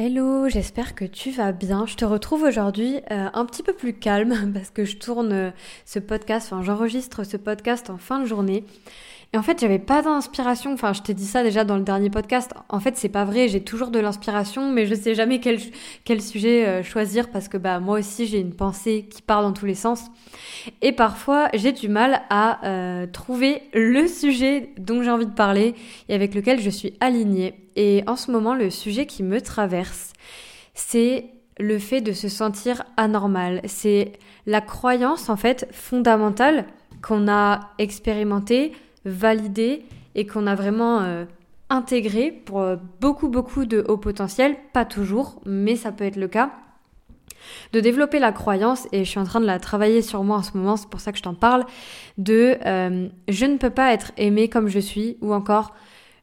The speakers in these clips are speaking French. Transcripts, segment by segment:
Hello, j'espère que tu vas bien. Je te retrouve aujourd'hui euh, un petit peu plus calme parce que je tourne euh, ce podcast, enfin j'enregistre ce podcast en fin de journée. Et en fait, j'avais pas d'inspiration. Enfin, je t'ai dit ça déjà dans le dernier podcast. En fait, c'est pas vrai. J'ai toujours de l'inspiration, mais je sais jamais quel, quel sujet euh, choisir parce que bah moi aussi j'ai une pensée qui part dans tous les sens. Et parfois, j'ai du mal à euh, trouver le sujet dont j'ai envie de parler et avec lequel je suis alignée. Et en ce moment, le sujet qui me traverse, c'est le fait de se sentir anormal. C'est la croyance en fait fondamentale qu'on a expérimentée validé et qu'on a vraiment euh, intégré pour euh, beaucoup beaucoup de hauts potentiels, pas toujours, mais ça peut être le cas, de développer la croyance, et je suis en train de la travailler sur moi en ce moment, c'est pour ça que je t'en parle, de euh, je ne peux pas être aimé comme je suis, ou encore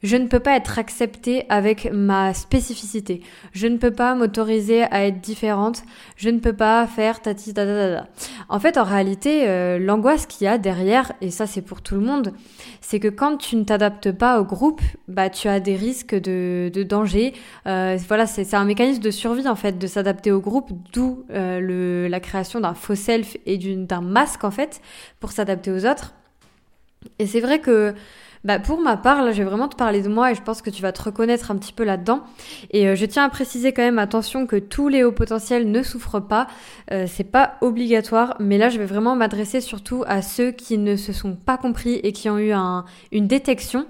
je ne peux pas être acceptée avec ma spécificité. Je ne peux pas m'autoriser à être différente. Je ne peux pas faire tati da. En fait, en réalité, euh, l'angoisse qu'il y a derrière, et ça c'est pour tout le monde, c'est que quand tu ne t'adaptes pas au groupe, bah tu as des risques de, danger. Euh, voilà, c'est un mécanisme de survie en fait, de s'adapter au groupe, d'où euh, la création d'un faux self et d'un masque en fait pour s'adapter aux autres. Et c'est vrai que bah pour ma part, là, je vais vraiment te parler de moi et je pense que tu vas te reconnaître un petit peu là-dedans. Et euh, je tiens à préciser quand même, attention, que tous les hauts potentiels ne souffrent pas. Euh, c'est pas obligatoire, mais là, je vais vraiment m'adresser surtout à ceux qui ne se sont pas compris et qui ont eu un, une détection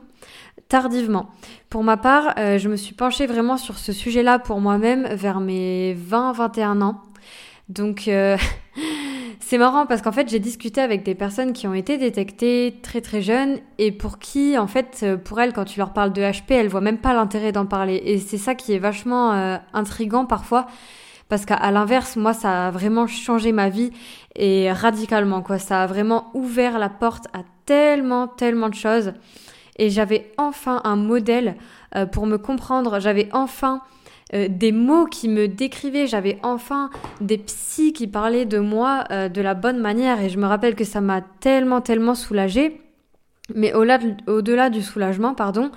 tardivement. Pour ma part, euh, je me suis penchée vraiment sur ce sujet-là pour moi-même vers mes 20-21 ans. Donc C'est marrant parce qu'en fait, j'ai discuté avec des personnes qui ont été détectées très très jeunes et pour qui, en fait, euh, pour elles, quand tu leur parles de HP, elles voient même pas l'intérêt d'en parler. Et c'est ça qui est vachement euh, intrigant parfois parce qu'à l'inverse, moi, ça a vraiment changé ma vie et radicalement, quoi. Ça a vraiment ouvert la porte à tellement, tellement de choses. Et j'avais enfin un modèle euh, pour me comprendre. J'avais enfin euh, des mots qui me décrivaient. J'avais enfin des psys qui parlaient de moi euh, de la bonne manière et je me rappelle que ça m'a tellement, tellement soulagée. Mais au-delà du soulagement, pardon,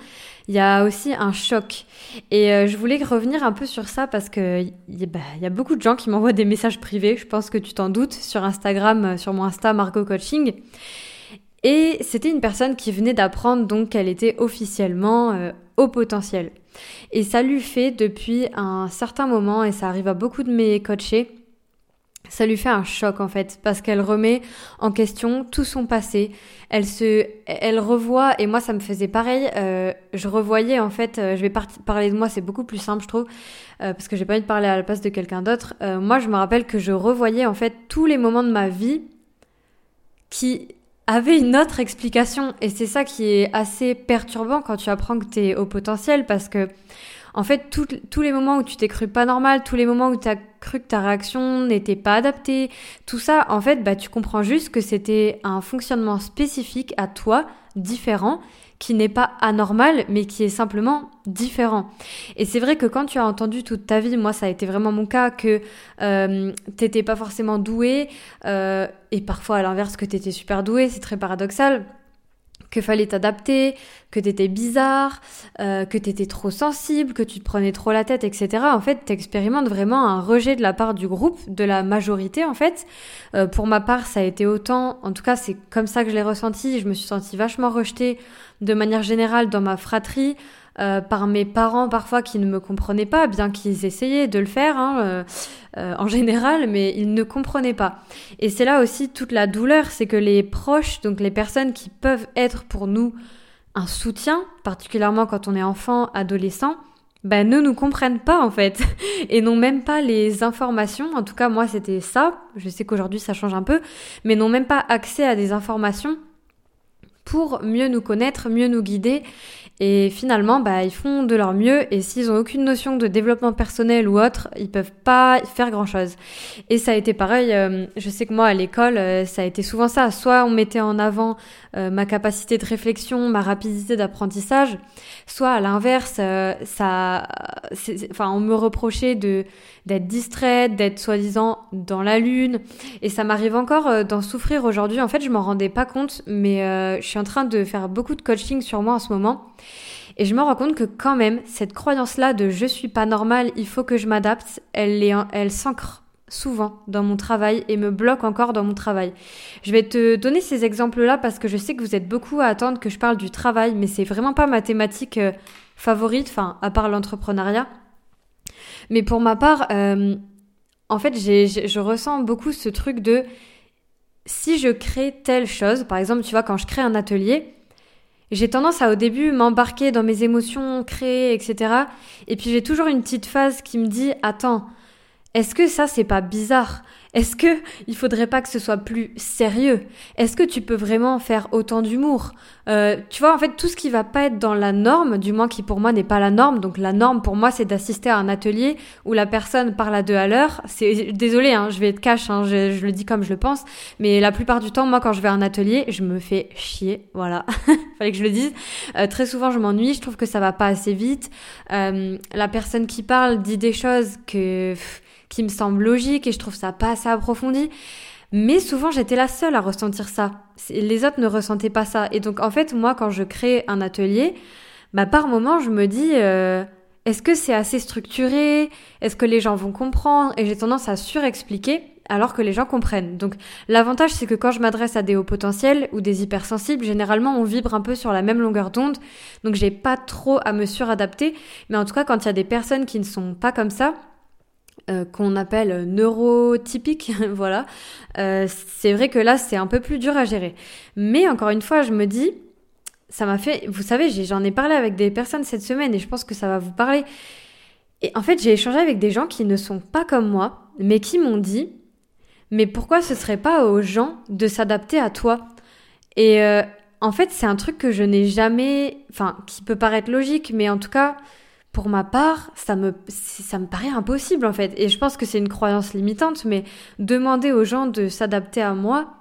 il y a aussi un choc. Et euh, je voulais revenir un peu sur ça parce que il bah, y a beaucoup de gens qui m'envoient des messages privés. Je pense que tu t'en doutes sur Instagram, sur mon Insta Margot Coaching. Et c'était une personne qui venait d'apprendre donc qu'elle était officiellement au potentiel. Et ça lui fait depuis un certain moment, et ça arrive à beaucoup de mes coachés, ça lui fait un choc en fait parce qu'elle remet en question tout son passé. Elle se, elle revoit et moi ça me faisait pareil. Euh, je revoyais en fait. Euh, je vais parler de moi, c'est beaucoup plus simple je trouve euh, parce que j'ai pas envie de parler à la place de quelqu'un d'autre. moi je me rappelle que je revoyais en fait tous les moments de ma vie qui avait une autre explication. Et c'est ça qui est assez perturbant quand tu apprends que tu es au potentiel parce que, en fait, tous les moments où tu t'es cru pas normal, tous les moments où tu as cru que ta réaction n'était pas adaptée, tout ça, en fait, bah, tu comprends juste que c'était un fonctionnement spécifique à toi, différent, qui n'est pas anormal, mais qui est simplement différent. Et c'est vrai que quand tu as entendu toute ta vie, moi ça a été vraiment mon cas, que euh, t'étais pas forcément doué, euh, et parfois à l'inverse que t'étais super doué, c'est très paradoxal que fallait t'adapter, que t'étais bizarre, euh, que t'étais trop sensible, que tu te prenais trop la tête, etc. En fait, t'expérimentes vraiment un rejet de la part du groupe, de la majorité en fait. Euh, pour ma part, ça a été autant, en tout cas c'est comme ça que je l'ai ressenti, je me suis sentie vachement rejetée de manière générale dans ma fratrie, euh, par mes parents parfois qui ne me comprenaient pas, bien qu'ils essayaient de le faire hein, euh, euh, en général, mais ils ne comprenaient pas. Et c'est là aussi toute la douleur, c'est que les proches, donc les personnes qui peuvent être pour nous un soutien, particulièrement quand on est enfant, adolescent, ben, ne nous comprennent pas en fait et n'ont même pas les informations. En tout cas, moi, c'était ça. Je sais qu'aujourd'hui, ça change un peu, mais n'ont même pas accès à des informations pour mieux nous connaître, mieux nous guider et finalement, bah, ils font de leur mieux et s'ils ont aucune notion de développement personnel ou autre, ils peuvent pas faire grand chose. Et ça a été pareil, euh, je sais que moi à l'école, euh, ça a été souvent ça. Soit on mettait en avant euh, ma capacité de réflexion, ma rapidité d'apprentissage, soit à l'inverse, ça, enfin, on me reprochait de d'être distraite, d'être soi-disant dans la lune. Et ça m'arrive encore d'en souffrir aujourd'hui. En fait, je m'en rendais pas compte, mais je suis en train de faire beaucoup de coaching sur moi en ce moment. Et je me rends compte que quand même, cette croyance-là de je suis pas normale, il faut que je m'adapte, elle, elle s'ancre souvent dans mon travail et me bloque encore dans mon travail. Je vais te donner ces exemples-là parce que je sais que vous êtes beaucoup à attendre que je parle du travail, mais c'est vraiment pas ma thématique euh, favorite, enfin, à part l'entrepreneuriat. Mais pour ma part, euh, en fait, je ressens beaucoup ce truc de si je crée telle chose, par exemple, tu vois, quand je crée un atelier, j'ai tendance à au début m'embarquer dans mes émotions, créer, etc. Et puis j'ai toujours une petite phase qui me dit, attends, est-ce que ça c'est pas bizarre? Est-ce que il faudrait pas que ce soit plus sérieux? Est-ce que tu peux vraiment faire autant d'humour? Euh, Tu vois en fait tout ce qui va pas être dans la norme, du moins qui pour moi n'est pas la norme. Donc la norme pour moi c'est d'assister à un atelier où la personne parle à deux à l'heure. C'est désolé, hein, je vais être cash, hein, je, le dis comme je le pense, mais la plupart du temps moi quand je vais à un atelier je me fais chier, voilà. Fallait que je le dise. Euh, très souvent je m'ennuie, je trouve que ça va pas assez vite. Euh, la personne qui parle dit des choses que qui me semble logique et je trouve ça pas assez approfondi. Mais souvent, j'étais la seule à ressentir ça. Les autres ne ressentaient pas ça. Et donc, en fait, moi, quand je crée un atelier, bah, par moment, je me dis, euh, est-ce que c'est assez structuré? Est-ce que les gens vont comprendre? Et j'ai tendance à surexpliquer alors que les gens comprennent. Donc, l'avantage, c'est que quand je m'adresse à des hauts potentiels ou des hypersensibles, généralement, on vibre un peu sur la même longueur d'onde. Donc, j'ai pas trop à me suradapter. Mais en tout cas, quand il y a des personnes qui ne sont pas comme ça, euh, qu'on appelle neurotypique, voilà, euh, c'est vrai que là c'est un peu plus dur à gérer. Mais encore une fois, je me dis, ça m'a fait, vous savez, j'en ai, parlé avec des personnes cette semaine et je pense que ça va vous parler. Et en fait, j'ai échangé avec des gens qui ne sont pas comme moi, mais qui m'ont dit, mais pourquoi ce serait pas aux gens de s'adapter à toi? Et euh, en fait, c'est un truc que je n'ai jamais, enfin, qui peut paraître logique, mais en tout cas, pour ma part, ça me, ça me paraît impossible en fait. Et je pense que c'est une croyance limitante, mais demander aux gens de s'adapter à moi,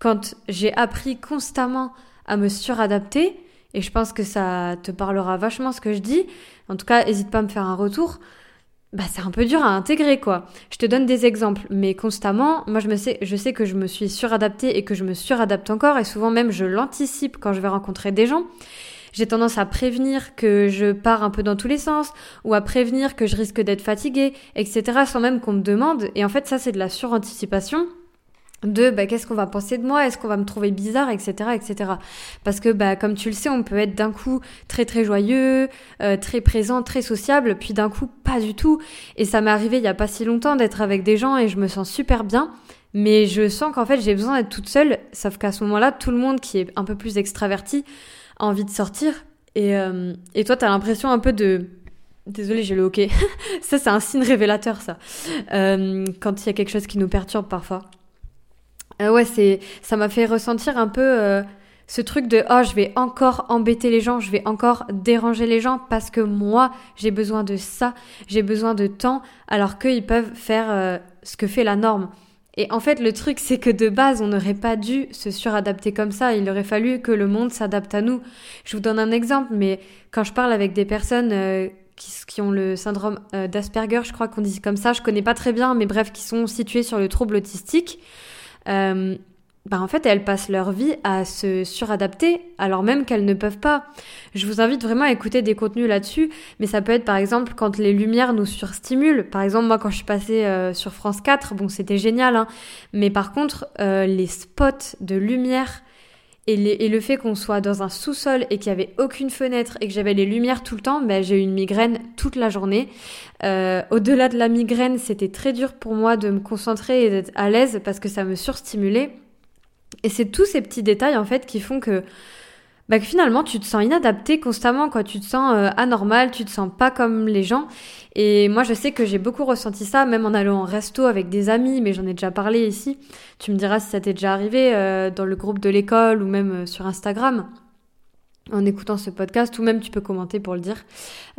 quand j'ai appris constamment à me suradapter, et je pense que ça te parlera vachement ce que je dis, en tout cas, n'hésite pas à me faire un retour, bah c'est un peu dur à intégrer quoi. Je te donne des exemples, mais constamment, moi je me sais, je sais que je me suis suradaptée et que je me suradapte encore, et souvent même je l'anticipe quand je vais rencontrer des gens j'ai tendance à prévenir que je pars un peu dans tous les sens ou à prévenir que je risque d'être fatiguée, etc. sans même qu'on me demande. Et en fait, ça, c'est de la suranticipation de bah, qu'est-ce qu'on va penser de moi, est-ce qu'on va me trouver bizarre, etc., etc. Parce que bah, comme tu le sais, on peut être d'un coup très très joyeux, euh, très présent, très sociable, puis d'un coup pas du tout. Et ça m'est arrivé il y a pas si longtemps d'être avec des gens et je me sens super bien. Mais je sens qu'en fait j'ai besoin d'être toute seule, sauf qu'à ce moment-là, tout le monde qui est un peu plus extraverti envie de sortir. Et, euh, et toi, t'as l'impression un peu de... Désolée, j'ai le hockey. ça, c'est un signe révélateur, ça. Euh, quand il y a quelque chose qui nous perturbe parfois. Euh, ouais, c'est, ça m'a fait ressentir un peu ce truc de oh, je vais encore embêter les gens, je vais encore déranger les gens parce que moi, j'ai besoin de ça, j'ai besoin de temps, alors qu'ils peuvent faire ce que fait la norme. Et en fait, le truc, c'est que de base, on n'aurait pas dû se suradapter comme ça. Il aurait fallu que le monde s'adapte à nous. Je vous donne un exemple, mais quand je parle avec des personnes euh, qui, ont le syndrome euh, d'Asperger, je crois qu'on dit comme ça, je connais pas très bien, mais bref, qui sont situés sur le trouble autistique. Euh, bah en fait elles passent leur vie à se suradapter alors même qu'elles ne peuvent pas. Je vous invite vraiment à écouter des contenus là-dessus, mais ça peut être par exemple quand les lumières nous surstimulent. Par exemple moi quand je suis passée euh, sur France 4, bon c'était génial, hein, mais par contre euh, les spots de lumière et, le fait qu'on soit dans un sous-sol et qu'il n'y avait aucune fenêtre et que j'avais les lumières tout le temps, bah, j'ai eu une migraine toute la journée. Euh, au-delà de la migraine, c'était très dur pour moi de me concentrer et d'être à l'aise parce que ça me surstimulait. Et c'est tous ces petits détails en fait qui font que, bah, que finalement tu te sens inadapté constamment, quoi. Tu te sens euh, anormal, tu te sens pas comme les gens. Et moi je sais que j'ai beaucoup ressenti ça, même en allant en resto avec des amis, mais j'en ai déjà parlé ici. Tu me diras si ça t'est déjà arrivé euh, dans le groupe de l'école ou même euh, sur Instagram en écoutant ce podcast, ou même tu peux commenter pour le dire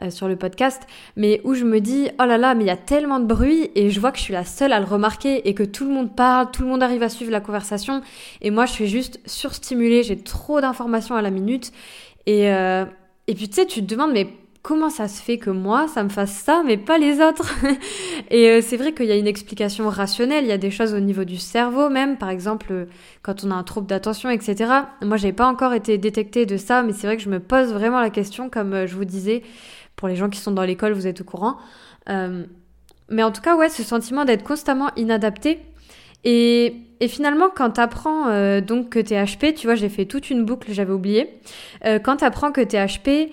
euh, sur le podcast, mais où je me dis, oh là là, mais il y a tellement de bruit, et je vois que je suis la seule à le remarquer, et que tout le monde parle, tout le monde arrive à suivre la conversation, et moi je suis juste surstimulée, j'ai trop d'informations à la minute, et, euh, et puis tu sais, tu te demandes, mais comment ça se fait que moi, ça me fasse ça, mais pas les autres Et euh, c'est vrai qu'il y a une explication rationnelle, il y a des choses au niveau du cerveau même, par exemple, euh, quand on a un trouble d'attention, etc. Moi, j'ai pas encore été détectée de ça, mais c'est vrai que je me pose vraiment la question, comme euh, je vous disais, pour les gens qui sont dans l'école, vous êtes au courant. mais en tout cas, ouais, ce sentiment d'être constamment inadapté. Et, finalement, quand t'apprends apprends donc que t'es HP, tu vois, j'ai fait toute une boucle, j'avais oublié. quand t'apprends que t'es HP,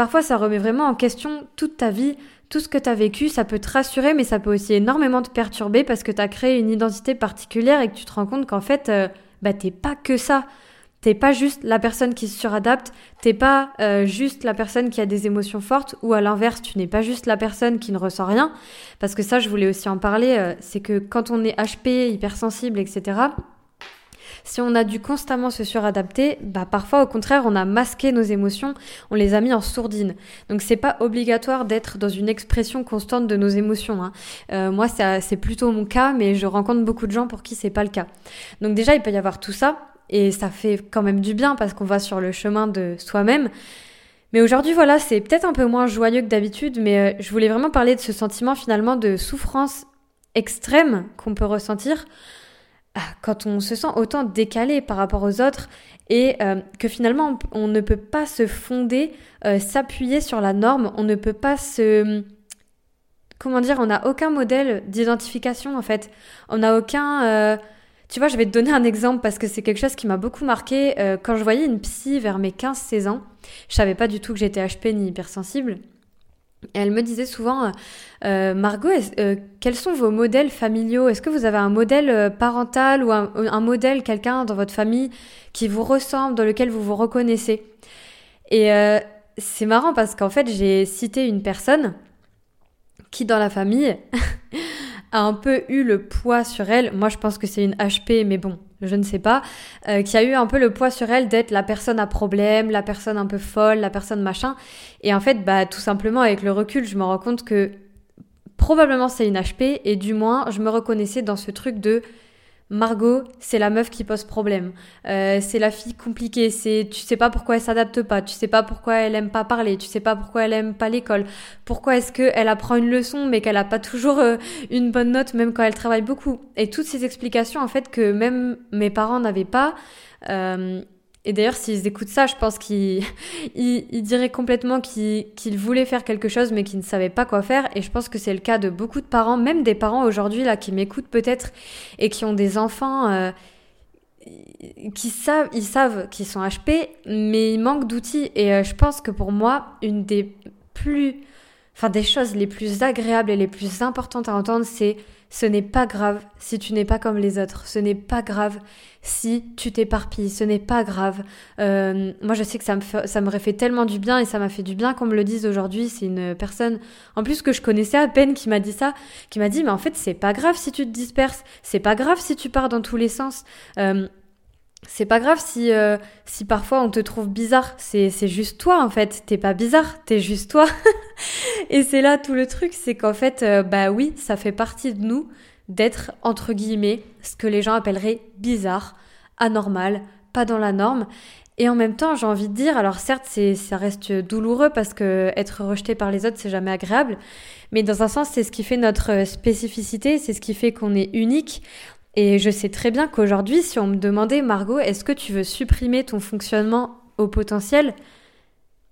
Parfois, ça remet vraiment en question toute ta vie, tout ce que tu as vécu, ça peut te rassurer, mais ça peut aussi énormément te perturber parce que tu as créé une identité particulière et que tu te rends compte qu'en fait, euh, bah, t'es pas que ça. T'es pas juste la personne qui se suradapte, t'es pas euh, juste la personne qui a des émotions fortes, ou à l'inverse, tu n'es pas juste la personne qui ne ressent rien. Parce que ça, je voulais aussi en parler, euh, c'est que quand on est HP, hypersensible, etc., si on a dû constamment se suradapter, bah parfois au contraire on a masqué nos émotions, on les a mis en sourdine. Donc c'est pas obligatoire d'être dans une expression constante de nos émotions. Hein. Euh, moi c'est plutôt mon cas, mais je rencontre beaucoup de gens pour qui c'est pas le cas. Donc déjà il peut y avoir tout ça et ça fait quand même du bien parce qu'on va sur le chemin de soi-même. Mais aujourd'hui, voilà, c'est peut-être un peu moins joyeux que d'habitude, mais euh, je voulais vraiment parler de ce sentiment finalement de souffrance extrême qu'on peut ressentir quand on se sent autant décalé par rapport aux autres et euh, que finalement on, ne peut pas se fonder, euh, s'appuyer sur la norme, on ne peut pas se... Comment dire, on n'a aucun modèle d'identification en fait. On n'a aucun... Euh, tu vois, je vais te donner un exemple parce que c'est quelque chose qui m'a beaucoup marqué. quand je voyais une psy vers mes 15-16 ans, je savais pas du tout que j'étais HP ni hypersensible. Elle me disait souvent, euh, euh Margot, euh, quels sont vos modèles familiaux? Est-ce que vous avez un modèle parental ou un modèle, quelqu'un dans votre famille qui vous ressemble, dans lequel vous vous reconnaissez? Et c'est marrant parce qu'en fait, j'ai cité une personne qui, dans la famille, a un peu eu le poids sur elle. Moi, je pense que c'est une HP, mais bon, je ne sais pas, euh, qui a eu un peu le poids sur elle d'être la personne à problème, la personne un peu folle, la personne machin. Et en fait, bah, tout simplement, avec le recul, je me rends compte que probablement c'est une HP, et du moins, je me reconnaissais dans ce truc de Margot, c'est la meuf qui pose problème. Euh, c'est la fille compliquée. C'est tu sais pas pourquoi elle s'adapte pas. Tu sais pas pourquoi elle aime pas parler. Tu sais pas pourquoi elle aime pas l'école. Pourquoi est-ce que elle apprend une leçon mais qu'elle a pas toujours euh, une bonne note même quand elle travaille beaucoup? Et toutes ces explications en fait que même mes parents n'avaient pas. Euh, et d'ailleurs, s'ils écoutent ça, je pense qu'ils ils, diraient complètement qu'ils voulaient faire quelque chose, mais qu'ils ne savaient pas quoi faire. Et je pense que c'est le cas de beaucoup de parents, même des parents aujourd'hui là qui m'écoutent peut-être et qui ont des enfants euh, qui savent, ils savent qu'ils sont HP, mais ils manquent d'outils. Et euh, je pense que pour moi, une des plus, enfin des choses les plus agréables et les plus importantes à entendre, c'est ce n'est pas grave si tu n'es pas comme les autres. Ce n'est pas grave si tu t'éparpilles. Ce n'est pas grave. Euh, moi, je sais que ça me ça m'aurait fait tellement du bien et ça m'a fait du bien qu'on me le dise aujourd'hui. C'est une personne, en plus que je connaissais à peine, qui m'a dit ça, qui m'a dit, mais en fait, c'est pas grave si tu te disperses. C'est pas grave si tu pars dans tous les sens. Euh, c'est pas grave si, euh, si parfois on te trouve bizarre. C'est, c'est juste toi en fait. T'es pas bizarre, t'es juste toi. et c'est là tout le truc, c'est qu'en fait, euh, bah oui, ça fait partie de nous d'être entre guillemets ce que les gens appelleraient bizarre, anormal, pas dans la norme. Et en même temps, j'ai envie de dire, alors certes, ça reste douloureux parce que être rejeté par les autres, c'est jamais agréable. Mais dans un sens, c'est ce qui fait notre spécificité, c'est ce qui fait qu'on est unique. Et je sais très bien qu'aujourd'hui, si on me demandait, Margot, est-ce que tu veux supprimer ton fonctionnement au potentiel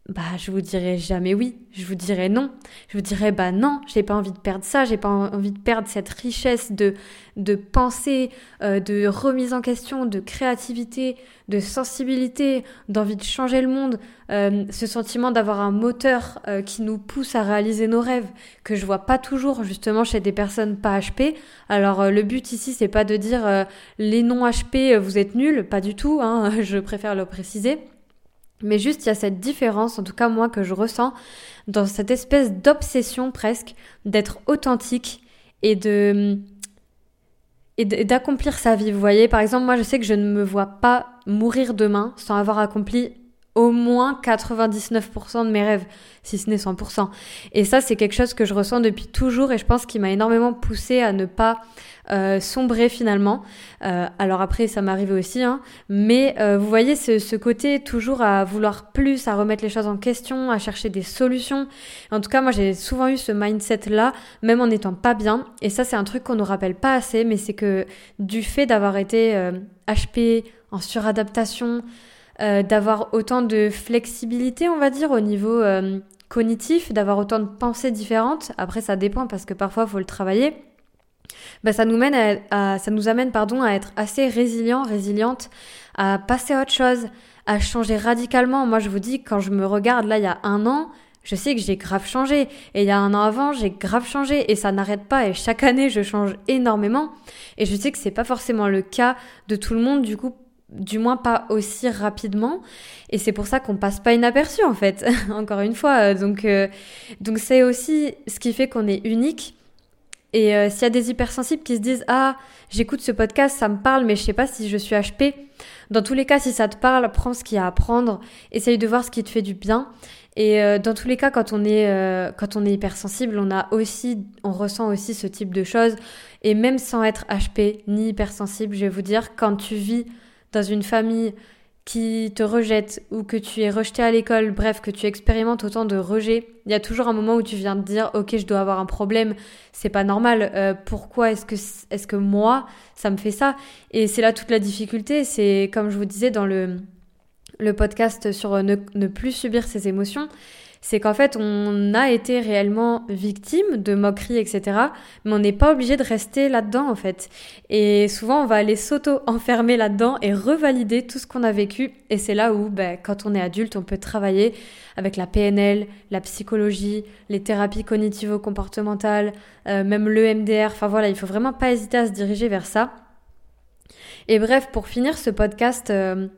bah, je vous dirais jamais oui, je vous dirais non. Je vous dirais bah non, j'ai pas envie de perdre ça, j'ai pas envie de perdre cette richesse de de pensée, euh, de remise en question, de créativité, de sensibilité, d'envie de changer le monde, euh, ce sentiment d'avoir un moteur euh, qui nous pousse à réaliser nos rêves que je vois pas toujours justement chez des personnes pas HP. Alors le but ici c'est pas de dire les non HP vous êtes nuls, pas du tout, hein, je préfère le préciser. Mais juste, il y a cette différence, en tout cas moi, que je ressens dans cette espèce d'obsession presque d'être authentique et de et d'accomplir sa vie. Vous voyez, par exemple, moi, je sais que je ne me vois pas mourir demain sans avoir accompli au moins 99% de mes rêves, si ce n'est 100%. Et ça, c'est quelque chose que je ressens depuis toujours et je pense qu'il m'a énormément poussé à ne pas euh, sombrer finalement. Euh, alors après, ça m'arrivait aussi, hein, mais euh, vous voyez ce, ce, côté toujours à vouloir plus, à remettre les choses en question, à chercher des solutions. En tout cas, moi, j'ai souvent eu ce mindset-là, même en n'étant pas bien. Et ça, c'est un truc qu'on nous rappelle pas assez, mais c'est que du fait d'avoir été HP en suradaptation, d'avoir autant de flexibilité, on va dire, au niveau cognitif, d'avoir autant de pensées différentes. Après, ça dépend parce que parfois, il faut le travailler bah, ça nous mène à, ça nous amène pardon à être assez résilient, résiliente, à passer à autre chose, à changer radicalement. Moi, je vous dis, quand je me regarde là, il y a un an, je sais que j'ai grave changé. Et il y a un an avant, j'ai grave changé. Et ça n'arrête pas. Et chaque année, je change énormément. Et je sais que c'est pas forcément le cas de tout le monde, du coup, du moins pas aussi rapidement. Et c'est pour ça qu'on passe pas inaperçu, en fait. Encore une fois. Donc, euh, donc c'est aussi ce qui fait qu'on est unique et euh, s'il y a des hypersensibles qui se disent Ah, j'écoute ce podcast, ça me parle, mais je sais pas si je suis HP. Dans tous les cas, si ça te parle, prends ce qu'il y a à apprendre, essaye de voir ce qui te fait du bien. Et euh, dans tous les cas, quand on est quand on est hypersensible, on a aussi, on ressent aussi ce type de choses. Et même sans être HP ni hypersensible, je vais vous dire, quand tu vis dans une famille qui te rejette ou que tu es rejeté à l'école, bref, que tu expérimentes autant de rejet, il y a toujours un moment où tu viens de dire ok je dois avoir un problème, c'est pas normal, euh, pourquoi est-ce que moi ça me fait ça? Et c'est là toute la difficulté, c'est comme je vous disais dans le le podcast sur ne, ne plus subir ses émotions, c'est qu'en fait, on a été réellement victime de moqueries, etc. Mais on n'est pas obligé de rester là-dedans, en fait. Et souvent, on va aller s'auto-enfermer là-dedans et revalider tout ce qu'on a vécu. Et c'est là où, ben, quand on est adulte, on peut travailler avec la PNL, la psychologie, les thérapies cognitivo-comportementales, euh, même le MDR. Enfin voilà, il faut vraiment pas hésiter à se diriger vers ça. Et bref, pour finir ce podcast, euh,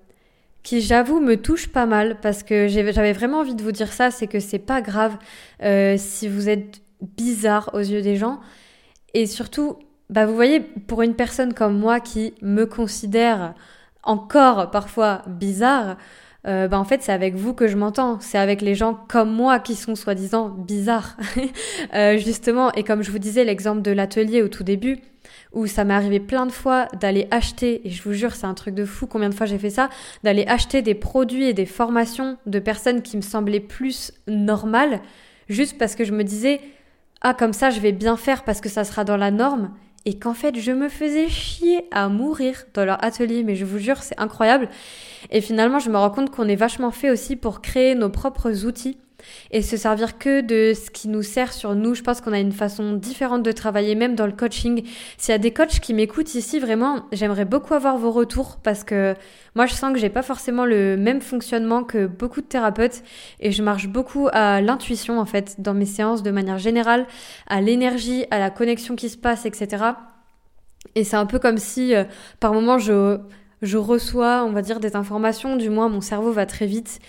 qui j'avoue me touche pas mal parce que j'avais vraiment envie de vous dire ça, c'est que c'est pas grave euh, si vous êtes bizarre aux yeux des gens et surtout, bah vous voyez, pour une personne comme moi qui me considère encore parfois bizarre, euh, bah en fait c'est avec vous que je m'entends, c'est avec les gens comme moi qui sont soi-disant bizarres, euh, justement. Et comme je vous disais l'exemple de l'atelier au tout début, où ça m'est arrivé plein de fois d'aller acheter, et je vous jure, c'est un truc de fou combien de fois j'ai fait ça, d'aller acheter des produits et des formations de personnes qui me semblaient plus normales, juste parce que je me disais, ah, comme ça, je vais bien faire parce que ça sera dans la norme, et qu'en fait, je me faisais chier à mourir dans leur atelier, mais je vous jure, c'est incroyable. Et finalement, je me rends compte qu'on est vachement fait aussi pour créer nos propres outils et se servir que de ce qui nous sert sur nous. Je pense qu'on a une façon différente de travailler, même dans le coaching. S'il y a des coachs qui m'écoutent ici, vraiment, j'aimerais beaucoup avoir vos retours parce que moi, je sens que j'ai pas forcément le même fonctionnement que beaucoup de thérapeutes et je marche beaucoup à l'intuition, en fait, dans mes séances de manière générale, à l'énergie, à la connexion qui se passe, etc. Et c'est un peu comme si, euh, par moment, je, je reçois, on va dire, des informations, du moins mon cerveau va très vite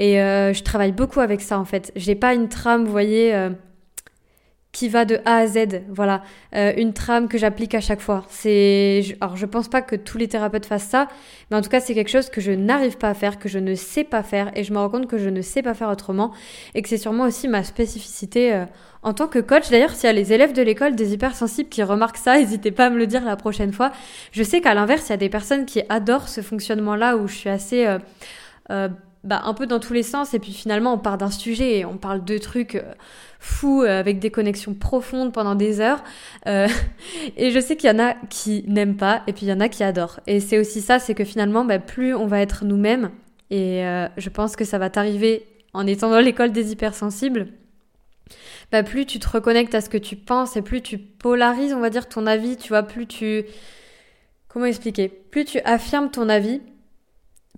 et euh, je travaille beaucoup avec ça en fait. J'ai pas une trame, vous voyez, euh, qui va de A à Z. Voilà, euh, une trame que j'applique à chaque fois. C'est, alors je pense pas que tous les thérapeutes fassent ça, mais en tout cas c'est quelque chose que je n'arrive pas à faire, que je ne sais pas faire, et je me rends compte que je ne sais pas faire autrement, et que c'est sûrement aussi ma spécificité. en tant que coach, d'ailleurs, s'il y a les élèves de l'école des hypersensibles qui remarquent ça, n'hésitez pas à me le dire la prochaine fois. Je sais qu'à l'inverse, il y a des personnes qui adorent ce fonctionnement-là où je suis assez bah, un peu dans tous les sens et puis finalement on part d'un sujet et on parle de trucs euh, fous euh, avec des connexions profondes pendant des heures euh, et je sais qu'il y en a qui n'aiment pas et puis il y en a qui adorent. Et c'est aussi ça c'est que finalement bah, plus on va être nous-mêmes et je pense que ça va t'arriver en étant dans l'école des hypersensibles bah, plus tu te reconnectes à ce que tu penses et plus tu polarises on va dire ton avis tu vois plus tu comment expliquer? Plus tu affirmes ton avis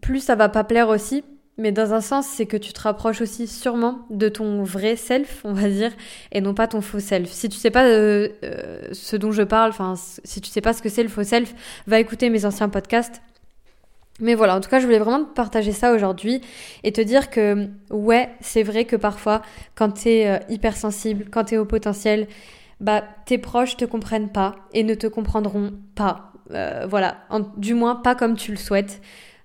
plus ça va pas plaire aussi mais dans un sens, c'est que tu te rapproches aussi sûrement de ton vrai self, on va dire, et non pas ton faux self. Si tu sais pas euh, euh, ce dont je parle, enfin, si tu sais pas ce que c'est le faux self, va écouter mes anciens podcasts. Mais voilà, en tout cas, je voulais vraiment te partager ça aujourd'hui et te dire que, ouais, c'est vrai que parfois, quand t'es euh, hypersensible, quand t'es au potentiel, bah, tes proches te comprennent pas et ne te comprendront pas. voilà, du moins pas comme tu le souhaites.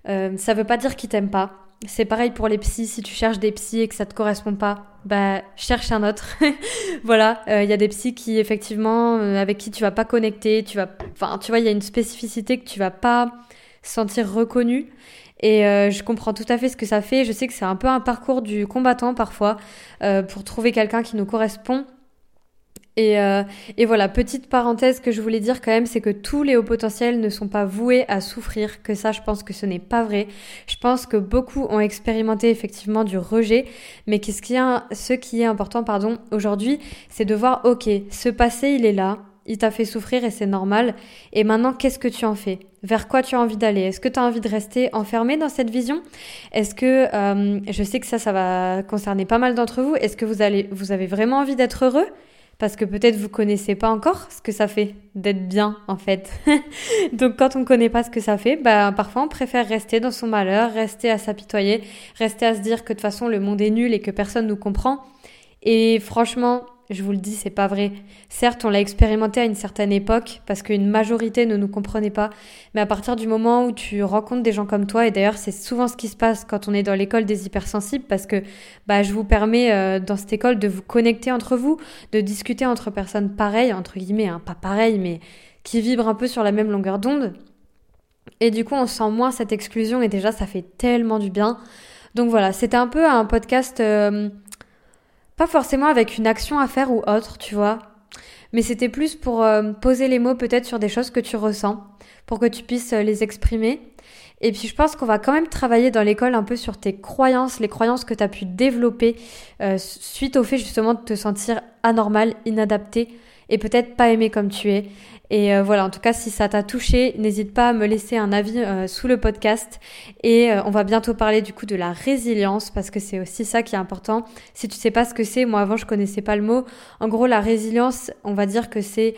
ça veut pas dire qu'ils t'aiment pas c'est pareil pour les psys. Si tu cherches des psys et que ça te correspond pas, bah cherche un autre. voilà, il y a des psys qui effectivement avec qui tu vas pas connecter, tu vas, enfin tu vois, il y a une spécificité que tu vas pas sentir reconnue. Et euh, je comprends tout à fait ce que ça fait. Je sais que c'est un peu un parcours du combattant parfois euh, pour trouver quelqu'un qui nous correspond. Et, euh, et, voilà, petite parenthèse que je voulais dire quand même, c'est que tous les hauts potentiels ne sont pas voués à souffrir, que ça je pense que ce n'est pas vrai. Je pense que beaucoup ont expérimenté effectivement du rejet, mais qu'est-ce qui est, ce qui est important pardon, aujourd'hui, c'est de voir, ok, ce passé il est là, il t'a fait souffrir et c'est normal. Et maintenant, qu'est-ce que tu en fais? Vers quoi tu as envie d'aller? Est-ce que tu as envie de rester enfermé dans cette vision? Est-ce que, euh, je sais que ça, ça va concerner pas mal d'entre vous, est-ce que vous, allez, vous avez vraiment envie d'être heureux? Parce que peut-être vous connaissez pas encore ce que ça fait d'être bien en fait. Donc quand on connaît pas ce que ça fait, bah parfois on préfère rester dans son malheur, rester à s'apitoyer, rester à se dire que de toute façon le monde est nul et que personne nous comprend. Et franchement, je vous le dis, c'est pas vrai. Certes, on l'a expérimenté à une certaine époque parce qu'une majorité ne nous comprenait pas, mais à partir du moment où tu rencontres des gens comme toi, et d'ailleurs c'est souvent ce qui se passe quand on est dans l'école des hypersensibles, parce que bah, je vous permets euh, dans cette école de vous connecter entre vous, de discuter entre personnes pareilles, entre guillemets, hein, pas pareilles, mais qui vibrent un peu sur la même longueur d'onde. Et du coup, on sent moins cette exclusion et déjà, ça fait tellement du bien. Donc voilà, c'était un peu un podcast... Euh, pas forcément avec une action à faire ou autre, tu vois. Mais c'était plus pour euh, poser les mots peut-être sur des choses que tu ressens, pour que tu puisses euh, les exprimer. Et puis je pense qu'on va quand même travailler dans l'école un peu sur tes croyances, les croyances que tu as pu développer euh, suite au fait justement de te sentir anormal, inadapté et peut-être pas aimé comme tu es. Et euh, voilà, en tout cas, si ça t'a touché, n'hésite pas à me laisser un avis euh, sous le podcast. Et euh, on va bientôt parler du coup de la résilience parce que c'est aussi ça qui est important. Si tu sais pas ce que c'est, moi avant je connaissais pas le mot. En gros, la résilience, on va dire que c'est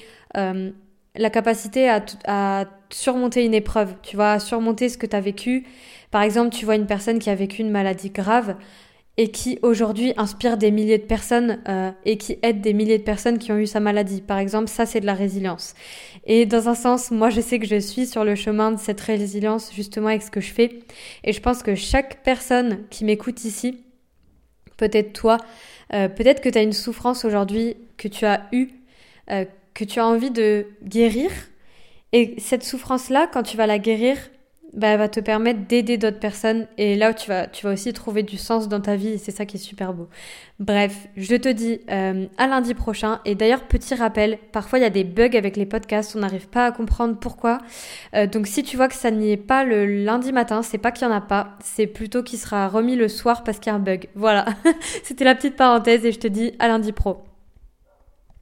la capacité à, à, surmonter une épreuve. Tu vois, à surmonter ce que tu as vécu. Par exemple, tu vois une personne qui a vécu une maladie grave et qui aujourd'hui inspire des milliers de personnes euh, et qui aide des milliers de personnes qui ont eu sa maladie. Par exemple, ça c'est de la résilience. Et dans un sens, moi je sais que je suis sur le chemin de cette résilience justement avec ce que je fais. Et je pense que chaque personne qui m'écoute ici, peut-être toi, euh, peut-être que tu as une souffrance aujourd'hui que tu as eue, euh, que tu as envie de guérir. Et cette souffrance-là, quand tu vas la guérir, bah, va te permettre d'aider d'autres personnes et là tu vas, tu vas aussi trouver du sens dans ta vie et c'est ça qui est super beau. Bref, je te dis euh, à lundi prochain et d'ailleurs petit rappel, parfois il y a des bugs avec les podcasts, on n'arrive pas à comprendre pourquoi. Euh, donc si tu vois que ça n'y est pas le lundi matin, c'est pas qu'il y en a pas, c'est plutôt qu'il sera remis le soir parce qu'il y a un bug. Voilà, c'était la petite parenthèse et je te dis à lundi pro.